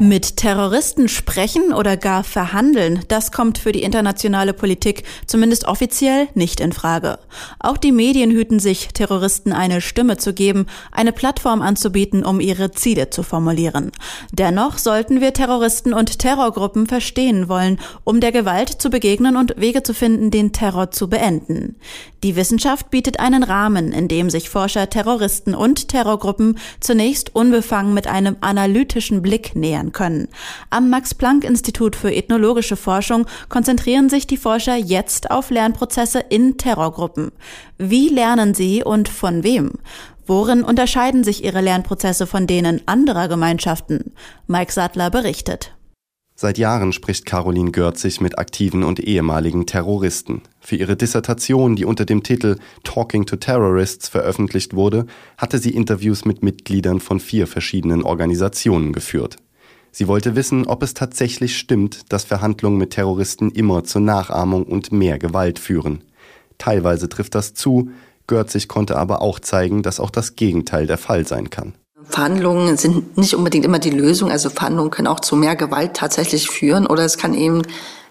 Mit Terroristen sprechen oder gar verhandeln, das kommt für die internationale Politik zumindest offiziell nicht in Frage. Auch die Medien hüten sich, Terroristen eine Stimme zu geben, eine Plattform anzubieten, um ihre Ziele zu formulieren. Dennoch sollten wir Terroristen und Terrorgruppen verstehen wollen, um der Gewalt zu begegnen und Wege zu finden, den Terror zu beenden. Die Wissenschaft bietet einen Rahmen, in dem sich Forscher Terroristen und Terrorgruppen zunächst unbefangen mit einem analytischen Blick nähern können. Am Max-Planck-Institut für ethnologische Forschung konzentrieren sich die Forscher jetzt auf Lernprozesse in Terrorgruppen. Wie lernen sie und von wem? Worin unterscheiden sich ihre Lernprozesse von denen anderer Gemeinschaften? Mike Sattler berichtet. Seit Jahren spricht Caroline Görzig mit aktiven und ehemaligen Terroristen. Für ihre Dissertation, die unter dem Titel Talking to Terrorists veröffentlicht wurde, hatte sie Interviews mit Mitgliedern von vier verschiedenen Organisationen geführt. Sie wollte wissen, ob es tatsächlich stimmt, dass Verhandlungen mit Terroristen immer zur Nachahmung und mehr Gewalt führen. Teilweise trifft das zu, Görzig konnte aber auch zeigen, dass auch das Gegenteil der Fall sein kann. Verhandlungen sind nicht unbedingt immer die Lösung. Also Verhandlungen können auch zu mehr Gewalt tatsächlich führen oder es kann eben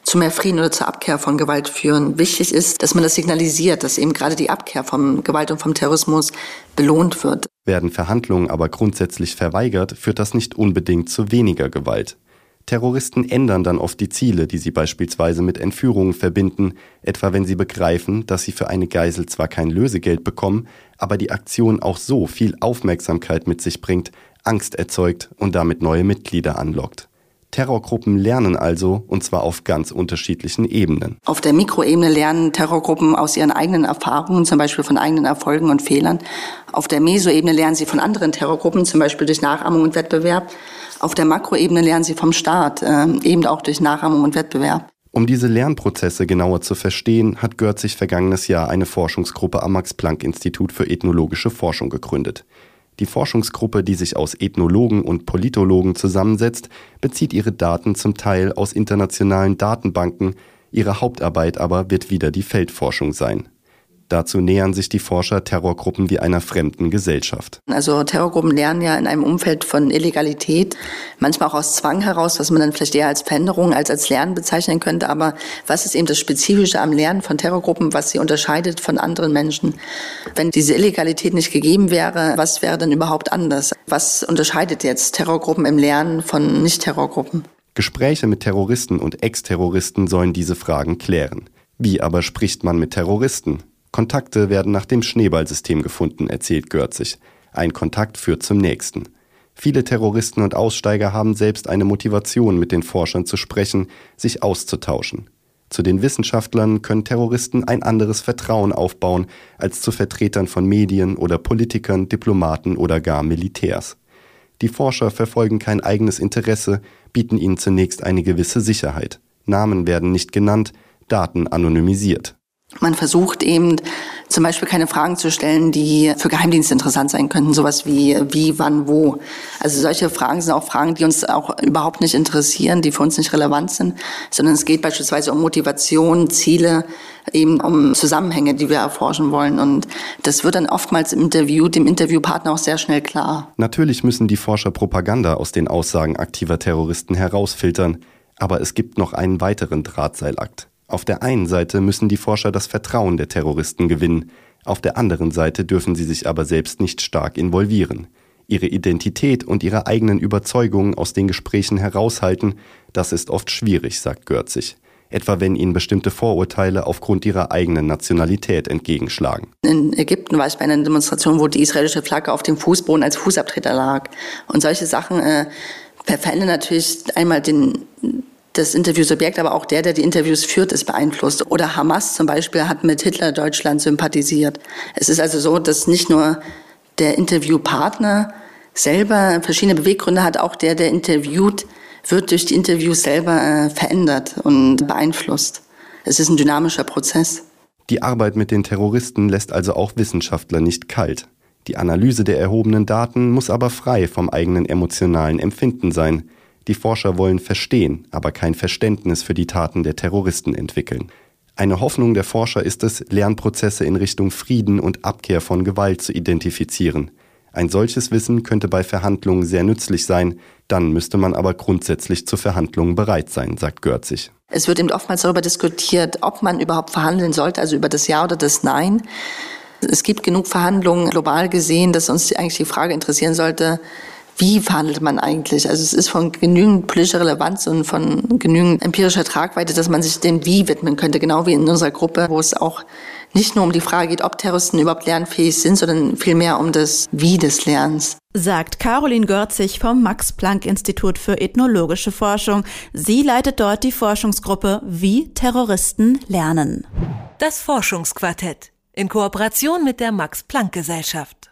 zu mehr Frieden oder zur Abkehr von Gewalt führen. Wichtig ist, dass man das signalisiert, dass eben gerade die Abkehr von Gewalt und vom Terrorismus belohnt wird. Werden Verhandlungen aber grundsätzlich verweigert, führt das nicht unbedingt zu weniger Gewalt. Terroristen ändern dann oft die Ziele, die sie beispielsweise mit Entführungen verbinden, etwa wenn sie begreifen, dass sie für eine Geisel zwar kein Lösegeld bekommen, aber die Aktion auch so viel Aufmerksamkeit mit sich bringt, Angst erzeugt und damit neue Mitglieder anlockt. Terrorgruppen lernen also, und zwar auf ganz unterschiedlichen Ebenen. Auf der Mikroebene lernen Terrorgruppen aus ihren eigenen Erfahrungen, zum Beispiel von eigenen Erfolgen und Fehlern. Auf der Mesoebene lernen sie von anderen Terrorgruppen, zum Beispiel durch Nachahmung und Wettbewerb. Auf der Makroebene lernen sie vom Staat, äh, eben auch durch Nachahmung und Wettbewerb. Um diese Lernprozesse genauer zu verstehen, hat Görzig vergangenes Jahr eine Forschungsgruppe am Max-Planck-Institut für ethnologische Forschung gegründet. Die Forschungsgruppe, die sich aus Ethnologen und Politologen zusammensetzt, bezieht ihre Daten zum Teil aus internationalen Datenbanken, ihre Hauptarbeit aber wird wieder die Feldforschung sein. Dazu nähern sich die Forscher Terrorgruppen wie einer fremden Gesellschaft. Also Terrorgruppen lernen ja in einem Umfeld von Illegalität, manchmal auch aus Zwang heraus, was man dann vielleicht eher als Veränderung als als Lernen bezeichnen könnte. Aber was ist eben das Spezifische am Lernen von Terrorgruppen, was sie unterscheidet von anderen Menschen? Wenn diese Illegalität nicht gegeben wäre, was wäre dann überhaupt anders? Was unterscheidet jetzt Terrorgruppen im Lernen von Nicht-Terrorgruppen? Gespräche mit Terroristen und Ex-Terroristen sollen diese Fragen klären. Wie aber spricht man mit Terroristen? Kontakte werden nach dem Schneeballsystem gefunden, erzählt Görzig. Ein Kontakt führt zum nächsten. Viele Terroristen und Aussteiger haben selbst eine Motivation, mit den Forschern zu sprechen, sich auszutauschen. Zu den Wissenschaftlern können Terroristen ein anderes Vertrauen aufbauen als zu Vertretern von Medien oder Politikern, Diplomaten oder gar Militärs. Die Forscher verfolgen kein eigenes Interesse, bieten ihnen zunächst eine gewisse Sicherheit. Namen werden nicht genannt, Daten anonymisiert. Man versucht eben zum Beispiel keine Fragen zu stellen, die für Geheimdienste interessant sein könnten, sowas wie wie, wann, wo. Also solche Fragen sind auch Fragen, die uns auch überhaupt nicht interessieren, die für uns nicht relevant sind, sondern es geht beispielsweise um Motivation, Ziele, eben um Zusammenhänge, die wir erforschen wollen. Und das wird dann oftmals im Interview, dem Interviewpartner auch sehr schnell klar. Natürlich müssen die Forscher Propaganda aus den Aussagen aktiver Terroristen herausfiltern, aber es gibt noch einen weiteren Drahtseilakt. Auf der einen Seite müssen die Forscher das Vertrauen der Terroristen gewinnen, auf der anderen Seite dürfen sie sich aber selbst nicht stark involvieren. Ihre Identität und ihre eigenen Überzeugungen aus den Gesprächen heraushalten, das ist oft schwierig, sagt Görzig etwa wenn ihnen bestimmte Vorurteile aufgrund ihrer eigenen Nationalität entgegenschlagen. In Ägypten war ich bei einer Demonstration, wo die israelische Flagge auf dem Fußboden als Fußabtreter lag. Und solche Sachen äh, verändern natürlich einmal den das Interviewsubjekt, aber auch der, der die Interviews führt, ist beeinflusst. Oder Hamas zum Beispiel hat mit Hitler Deutschland sympathisiert. Es ist also so, dass nicht nur der Interviewpartner selber verschiedene Beweggründe hat, auch der, der interviewt, wird durch die Interviews selber äh, verändert und beeinflusst. Es ist ein dynamischer Prozess. Die Arbeit mit den Terroristen lässt also auch Wissenschaftler nicht kalt. Die Analyse der erhobenen Daten muss aber frei vom eigenen emotionalen Empfinden sein. Die Forscher wollen verstehen, aber kein Verständnis für die Taten der Terroristen entwickeln. Eine Hoffnung der Forscher ist es, Lernprozesse in Richtung Frieden und Abkehr von Gewalt zu identifizieren. Ein solches Wissen könnte bei Verhandlungen sehr nützlich sein, dann müsste man aber grundsätzlich zu Verhandlungen bereit sein, sagt Görzig. Es wird eben oftmals darüber diskutiert, ob man überhaupt verhandeln sollte, also über das Ja oder das Nein. Es gibt genug Verhandlungen global gesehen, dass uns eigentlich die Frage interessieren sollte, wie verhandelt man eigentlich? Also es ist von genügend politischer Relevanz und von genügend empirischer Tragweite, dass man sich dem Wie widmen könnte, genau wie in unserer Gruppe, wo es auch nicht nur um die Frage geht, ob Terroristen überhaupt lernfähig sind, sondern vielmehr um das Wie des Lernens. Sagt Caroline Görzig vom Max-Planck-Institut für ethnologische Forschung. Sie leitet dort die Forschungsgruppe Wie Terroristen lernen. Das Forschungsquartett in Kooperation mit der Max-Planck-Gesellschaft.